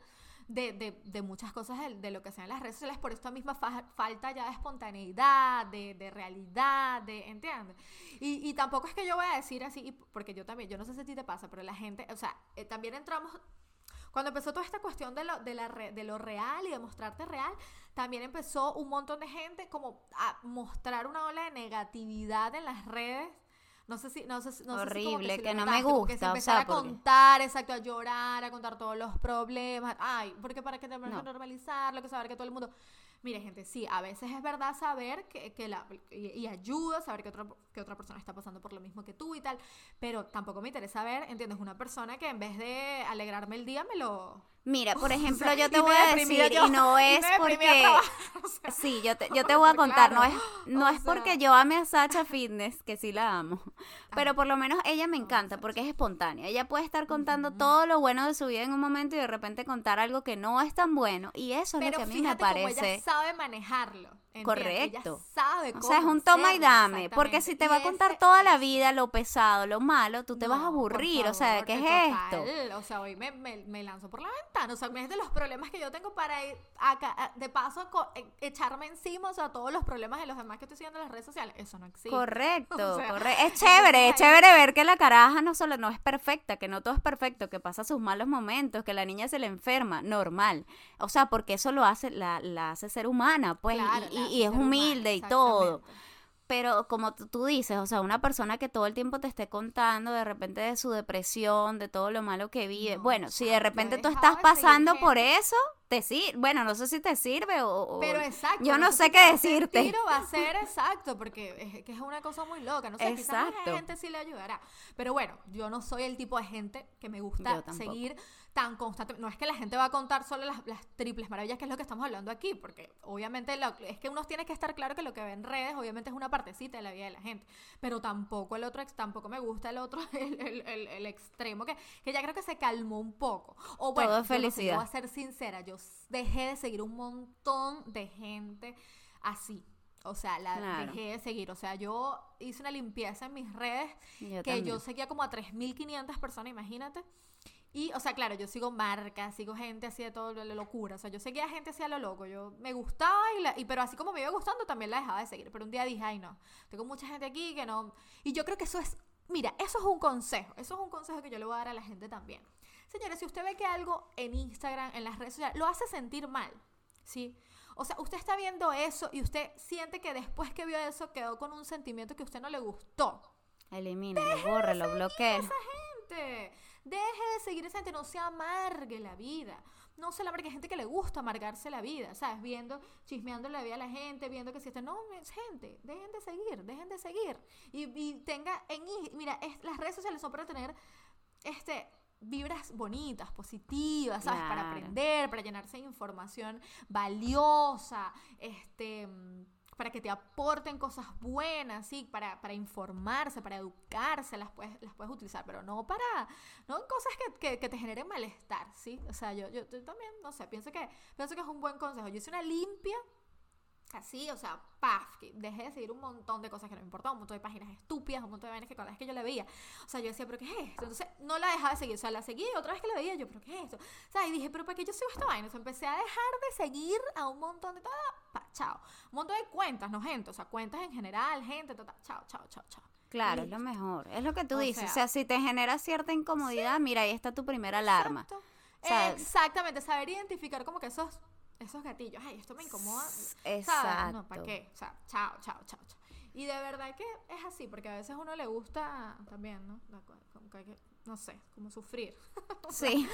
de, de, de muchas cosas de, lo que sean las redes sociales por esta misma fa- falta ya de espontaneidad, de, realidad, de, ¿entiendes? Y, y tampoco es que yo voy a decir así, porque yo también, yo no sé si a ti te pasa, pero la gente, o sea, eh, también entramos cuando empezó toda esta cuestión de lo, de, la re- de lo real y de mostrarte real, también empezó un montón de gente como a mostrar una ola de negatividad en las redes. No sé si, no sé, si Horrible, si que lo no me como que se gusta, o sea, a contar, exacto, a llorar, a contar todos los problemas. Ay, porque para que tenemos No. que normalizarlo, que saber que todo el mundo... Mire, gente, sí, a veces es verdad saber que, que la, y, y ayuda saber que otra, que otra persona está pasando por lo mismo que tú y tal, pero tampoco me interesa ver, ¿entiendes? Una persona que en vez de alegrarme el día me lo... Mira, por *laughs* O ejemplo, sea, yo te voy a decir, yo, y no *laughs* es porque... trabajar, *laughs* o sea, Sí, yo te, yo te voy a contar, no es, no es porque yo ame a Sacha Fitness, que sí la amo, pero por lo menos ella me encanta porque es espontánea. Ella puede estar contando todo lo bueno de su vida en un momento y de repente contar algo que no es tan bueno y eso es lo Pero que a mí me parece. ella sabe manejarlo. Correcto. Ella sabe O cómo sea, es un toma y dame, porque si te va a contar toda la vida lo pesado, lo malo, tú te vas a aburrir, o sea, ¿qué es eh, esto? total, O sea, hoy me, me, me lanzo por la ventana. O sea, es de los problemas que yo tengo para ir acá, a- de paso co- e- echarme encima, o sea, todos los problemas de los demás que estoy siguiendo en las redes sociales. Eso no existe. *laughs* Correcto, O sea, correcto. Es *laughs* chévere, es chévere ver que la caraja no solo no es perfecta, que no todo es perfecto, que pasa sus malos momentos, que la niña se le enferma, normal. O sea, porque eso lo hace, la, la hace ser humana, pues, y- Claro, y, es humana, humilde y todo. Pero como tú, dices, o sea, una persona que todo el tiempo te esté contando de repente de su depresión, de todo lo malo que vive. No, bueno, si de exacto, repente tú estás pasando por eso, te sirve. Bueno, no sé si te sirve o... Pero exacto. Yo no sé qué decirte. tiro va a ser exacto, porque es, que es una cosa muy loca. No sé, quizás a Exacto. la gente sí le ayudará. Pero bueno, yo no soy el tipo de gente que me gusta seguir tan constante. No es que la gente va a contar solo las, las triples maravillas, que es lo que estamos hablando aquí, porque obviamente lo- es que uno tiene que estar claro que lo que ve en redes, obviamente es una partecita de la vida de la gente. Pero tampoco el otro, tampoco me gusta el otro, *laughs* el, el- el- el extremo, que, que ya creo que se calmó un poco. O bueno, Todo es yo felicidad. voy a ser sincera, yo dejé de seguir un montón de gente así. O sea, la Claro. dejé de seguir. O sea, yo hice una limpieza en mis redes Yo que yo seguía como a 3.500 personas, imagínate. Y, o sea, claro, yo sigo marcas, sigo gente así de todo lo lo locura. O sea, yo seguía gente así a lo loco. Yo me gustaba, y, la- y pero así como me iba gustando, también la dejaba de seguir. Pero un día dije, ay, no, tengo mucha gente aquí que no. Y yo creo que eso es, mira, eso es un consejo. Eso es un consejo que yo le voy a dar a la gente también. Señores, si usted ve que algo en Instagram, en las redes sociales, lo hace sentir mal, ¿sí? O sea, usted está viendo eso y usted siente que después que vio eso quedó con un sentimiento que a usted no le gustó. Elimínalo, bórralo, bloqueo. gente. Deje de seguir esa gente, no se amargue la vida. No se la amargue, hay gente que le gusta amargarse la vida, ¿sabes? Viendo, chismeando la vida a la gente, viendo que si está. No, es gente, dejen de seguir, dejen de seguir. Y, y tenga en. Mira, es- las redes sociales son para tener este vibras bonitas, positivas, ¿sabes? Para aprender, para llenarse de información valiosa, este para que te aporten cosas buenas, sí, para, para informarse, para educarse, las puedes, las puedes utilizar, pero no para, no cosas que, que, te generen malestar, ¿sí? O sea, yo, yo, yo también, no sé, pienso que, pienso que es un buen consejo. Yo hice una limpia así, o sea, paf, que dejé de seguir un montón de cosas que no me importaban, un montón de páginas estúpidas, un montón de vainas que cada vez que yo la veía, o sea, yo decía, pero ¿qué es esto? Entonces, no la dejaba de seguir, o sea, la seguí y otra vez que la veía, yo, pero ¿qué es esto? O sea, y dije, pero ¿para qué yo sigo esta vaina? O sea, empecé a dejar de seguir a un montón de, pa, chao, un montón de cuentas, no gente, o sea, cuentas en general, gente, ta, ta, chao, chao, chao, chao. Claro, es lo mejor. Es lo que tú O dices. sea- o sea, si te genera cierta incomodidad, mira, ahí está tu primera alarma. Exacto. O sea, Exactamente, saber identificar como que esos, esos gatillos, ay, esto me incomoda. ¿sabes? Exacto. No, ¿para qué? O sea, chao, chao, chao, chao. Y de verdad que es así, porque a veces a uno le gusta también, ¿no? Como que hay que, no sé, como sufrir. *laughs* Sí.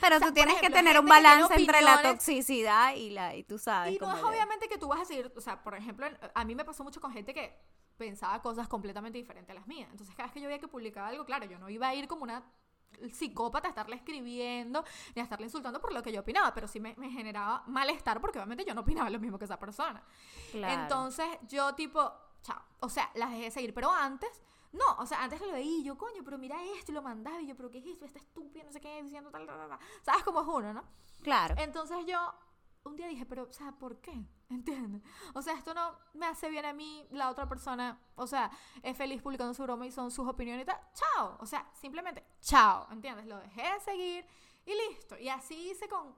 Pero O sea, tú tienes que tener un balance entre la toxicidad y la y tú sabes Y no es obviamente que tú vas a seguir, o sea, por ejemplo, a mí me pasó mucho con gente que pensaba cosas completamente diferentes a las mías. Entonces, cada vez que yo veía que publicaba algo, claro, yo no iba a ir como una psicópata estarle escribiendo ni a estarle insultando por lo que yo opinaba, pero sí me, me generaba malestar porque obviamente yo no opinaba lo mismo que esa persona. Claro. Entonces yo tipo, chao, o sea, las dejé seguir, pero antes, no, o sea, antes lo veía y yo, coño, pero mira esto y lo mandaba y yo, pero ¿qué es esto? Está estúpido, no sé qué, diciendo tal, tal, tal, tal. ¿Sabes cómo es uno, no? Claro. Entonces yo un día dije, pero, o sea, ¿por qué? *laughs* ¿Entiendes? O sea, esto no me hace bien a mí, la otra persona, o sea, es feliz publicando su broma y son sus opiniones y tal. Chao. O sea, simplemente, chao. ¿Entiendes? Lo dejé de seguir y listo. Y así hice con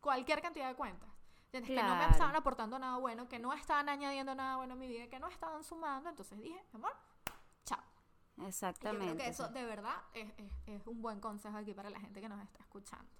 cualquier cantidad de cuentas. ¿Entiendes? Que no me Claro. estaban aportando nada bueno, que no estaban añadiendo nada bueno a mi vida, que no estaban sumando. Entonces dije, amor, chao. Y yo Exactamente. creo que eso de verdad es, es- es un buen consejo aquí para la gente que nos está escuchando.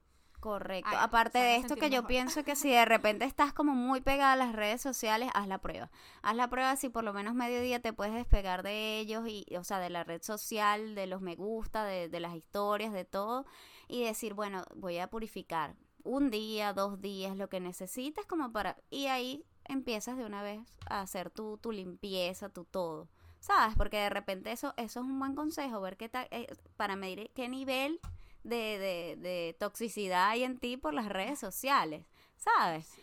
Correcto. Ay, Aparte de esto que yo mejor. pienso que si de repente estás como muy pegada a las redes sociales, haz la prueba. Haz la prueba si por lo menos medio día te puedes despegar de ellos y, o sea, de la red social, de los me gusta, de, de las historias, de todo y decir, bueno, voy a purificar un día, dos días, lo que necesites como para y ahí empiezas de una vez a hacer tu, tu limpieza, tu todo. ¿Sabes? Porque de repente eso, eso es un buen consejo, ver qué tal, eh, para medir qué nivel de, de, de toxicidad hay en ti por las redes sociales, ¿sabes?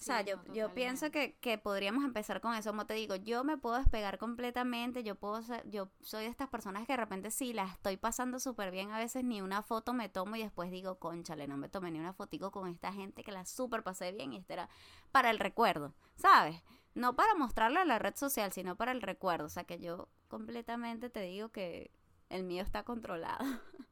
O sea, Sí, yo, no, yo pienso que, que podríamos empezar con eso. Como te digo, yo me puedo despegar completamente. Yo puedo ser, yo soy de estas personas que de repente sí la estoy pasando súper bien. A veces ni una foto me tomo y después digo, conchale, no me tomé ni una fotico con esta gente que la súper pasé bien y este era para el recuerdo, ¿sabes? No para mostrarlo a la red social, sino para el recuerdo. O sea, que yo completamente te digo que el mío está controlado. *laughs*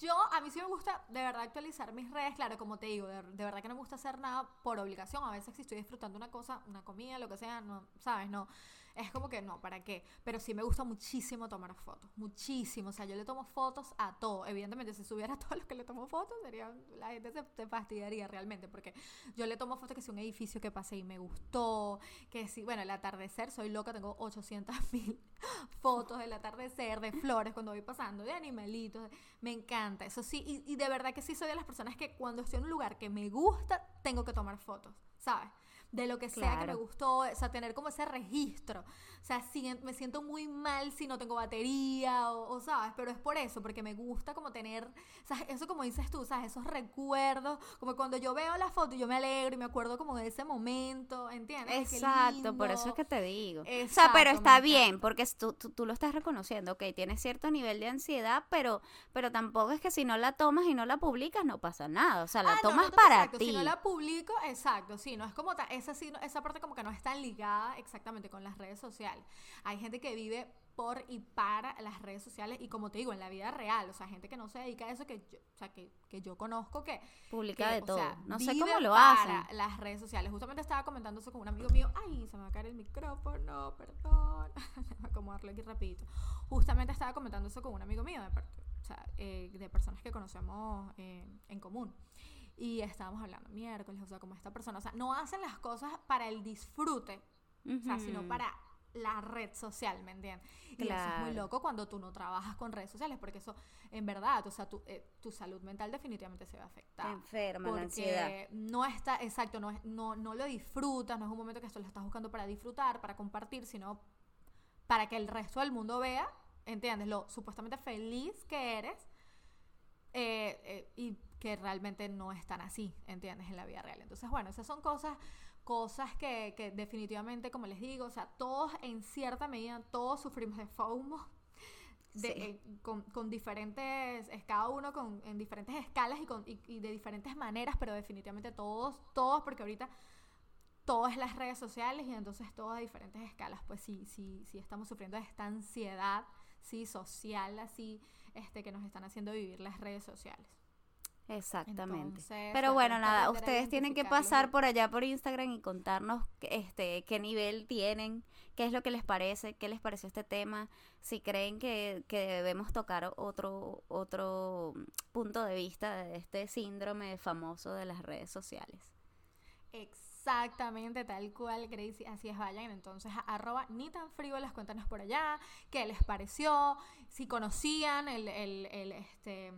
Yo, a mí sí me gusta de verdad actualizar mis redes, claro, como te digo, de, de verdad que no me gusta hacer nada por obligación. A veces si estoy disfrutando una cosa, una comida, lo que sea, no, ¿sabes? No, es como que no, ¿para qué? Pero sí me gusta muchísimo tomar fotos, muchísimo. O sea, yo le tomo fotos a todo. Evidentemente, si subiera *laughs* a todos los que le tomo fotos, sería, la gente se, se fastidiaría realmente, porque yo le tomo fotos que si un edificio que pasé y me gustó, que si, bueno, el atardecer, soy loca, tengo 800 *laughs* mil fotos del atardecer, de flores cuando voy pasando, de animalitos, me encanta, eso sí, y, y de verdad que sí soy de las personas que cuando estoy en un lugar que me gusta, tengo que tomar fotos, ¿sabes? De lo que sea que me gustó, o sea, tener como ese registro. O sea, si, me siento muy mal si no tengo batería, o, o, ¿sabes? Pero es por eso, porque me gusta como tener, ¿sabes? Eso como dices tú, ¿sabes? Esos recuerdos, como cuando yo veo la foto y yo me alegro y me acuerdo como de ese momento, ¿entiendes? Exacto, por eso es que te digo. o sea, pero está bien, porque tú, tú, tú lo estás reconociendo, ok, tienes cierto nivel de ansiedad, pero, pero tampoco es que si no la tomas y no la publicas no pasa nada, o sea, la Ah, tomas no, no, para exacto, ti. Si no la publico, exacto, sí, no es como ta- esa, sí, esa parte como que no está ligada exactamente con las redes sociales. Hay gente que vive por y para las redes sociales y como te digo, en la vida real, o sea, gente que no se dedica a eso, que yo, o sea, que, que yo conozco que... Publica que, de o todo. sea, no sé cómo lo para hacen. las redes sociales. Justamente estaba comentando eso con un amigo mío. Ay, se me va a caer el micrófono, perdón. *laughs* Acomodarlo aquí rapidito. Justamente estaba comentando eso con un amigo mío, de, o sea, eh, de personas que conocemos eh, en común. Y estábamos hablando miércoles, o sea, como esta persona, o sea, no hacen las cosas para el disfrute, o sea, sino para la red social, ¿me entiendes? Y eso es muy Claro. loco cuando tú no trabajas con redes sociales, porque eso, en verdad, o sea, tu, eh, tu salud mental definitivamente se va a afectar. Te enferma la Porque ansiedad. no está, exacto, no, no, no lo disfrutas, no es un momento que esto lo estás buscando para disfrutar, para compartir, sino para que el resto del mundo vea, ¿entiendes? Lo supuestamente feliz que eres eh, eh, y que realmente no es tan así, ¿entiendes? En la vida real. Entonces, bueno, esas son cosas, cosas que, que definitivamente, como les digo, o sea, todos en cierta medida, todos sufrimos de FOMO. de- Sí. eh, con, con diferentes, es cada uno con, en diferentes escalas y, con, y, y de diferentes maneras, pero definitivamente todos, todos, porque ahorita todo es las redes sociales y entonces todo a diferentes escalas, pues sí, sí, sí estamos sufriendo de esta ansiedad, sí, social, así, este, que nos están haciendo vivir las redes sociales. Exactamente. Entonces, Pero bueno, nada, ustedes tienen que pasar por allá por Instagram y contarnos este qué nivel tienen, qué es lo que les parece, qué les pareció este tema, si creen que, que debemos tocar otro otro punto de vista de este síndrome famoso de las redes sociales. Exactamente, tal cual, Gracie. Así es, vayan entonces a arroba ni tan frívolas, cuéntanos por allá, qué les pareció, si conocían el, el, el, este,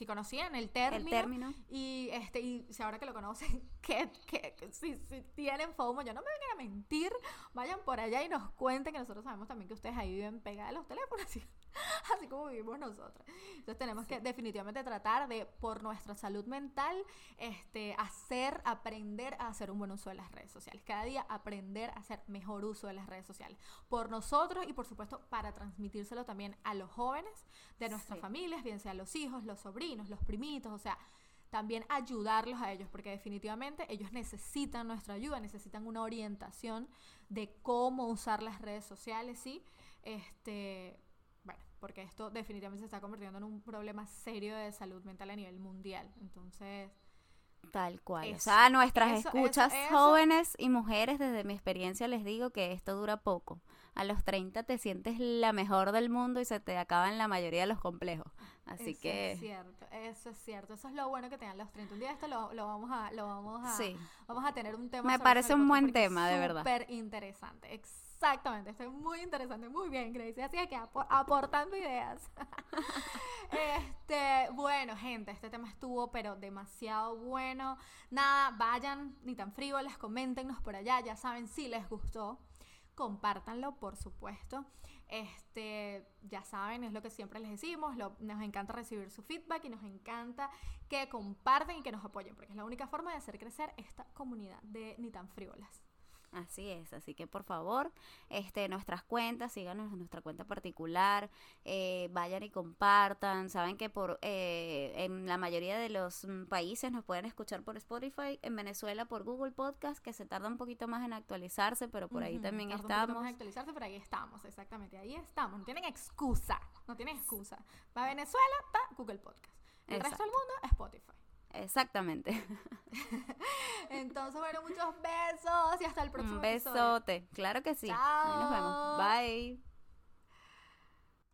si conocían el término. El término. Y este, y si ahora que lo conocen, *laughs* que, que, que si, si tienen FOMO, yo no me vengan a mentir, vayan por allá y nos cuenten que nosotros sabemos también que ustedes ahí viven pegados a los teléfonos. *laughs* Así, *laughs* así como vivimos nosotros. Entonces tenemos que definitivamente tratar de, por nuestra salud mental, este, hacer, aprender a hacer un buen uso de las redes sociales. Cada día aprender a hacer mejor uso de las redes sociales. Por nosotros y por supuesto para transmitírselo también a los jóvenes de nuestras familias, bien sea los hijos, los sobrinos, los primitos, o sea, también ayudarlos a ellos, porque definitivamente ellos necesitan nuestra ayuda, necesitan una orientación de cómo usar las redes sociales, ¿sí? Este, porque esto definitivamente se está convirtiendo en un problema serio de salud mental a nivel mundial. Entonces, Tal cual. o sea, a nuestras escuchas jóvenes y mujeres, desde mi experiencia les digo que esto dura poco. A los 30 te sientes la mejor del mundo y se te acaban la mayoría de los complejos. Así que... Es cierto, eso es cierto. Eso es lo bueno que tengan los 30. Un día esto lo, lo vamos a... Lo vamos a sí. Vamos a tener un tema... Me parece un buen tema, de verdad. Súper interesante. Exactamente. Esto es muy interesante. Muy bien, Gracie. Así que aportando ideas. *laughs* este, bueno, gente, este tema estuvo pero demasiado bueno. Nada, vayan, ni tan frívolas, coméntenos por allá. Ya saben si les gustó compártanlo, por supuesto. Este, ya saben, es lo que siempre les decimos, nos encanta recibir su feedback y nos encanta que comparten y que nos apoyen, porque es la única forma de hacer crecer esta comunidad de ni tan frívolas. Así es, así que por favor, este, nuestras cuentas, síganos en nuestra cuenta particular, eh, vayan y compartan. Saben que por eh, en la mayoría de los mm, países nos pueden escuchar por Spotify, en Venezuela por Google Podcast, que se tarda un poquito más en actualizarse, pero por ahí también estamos. Un más en actualizarse, pero ahí estamos, exactamente, ahí estamos. No tienen excusa, no tienen excusa. Para Venezuela, para Google Podcast. El resto del mundo, Spotify. Exactamente. *laughs* Entonces, bueno, muchos besos y hasta el próximo Un besote, claro que sí. Ahí nos vemos. Bye.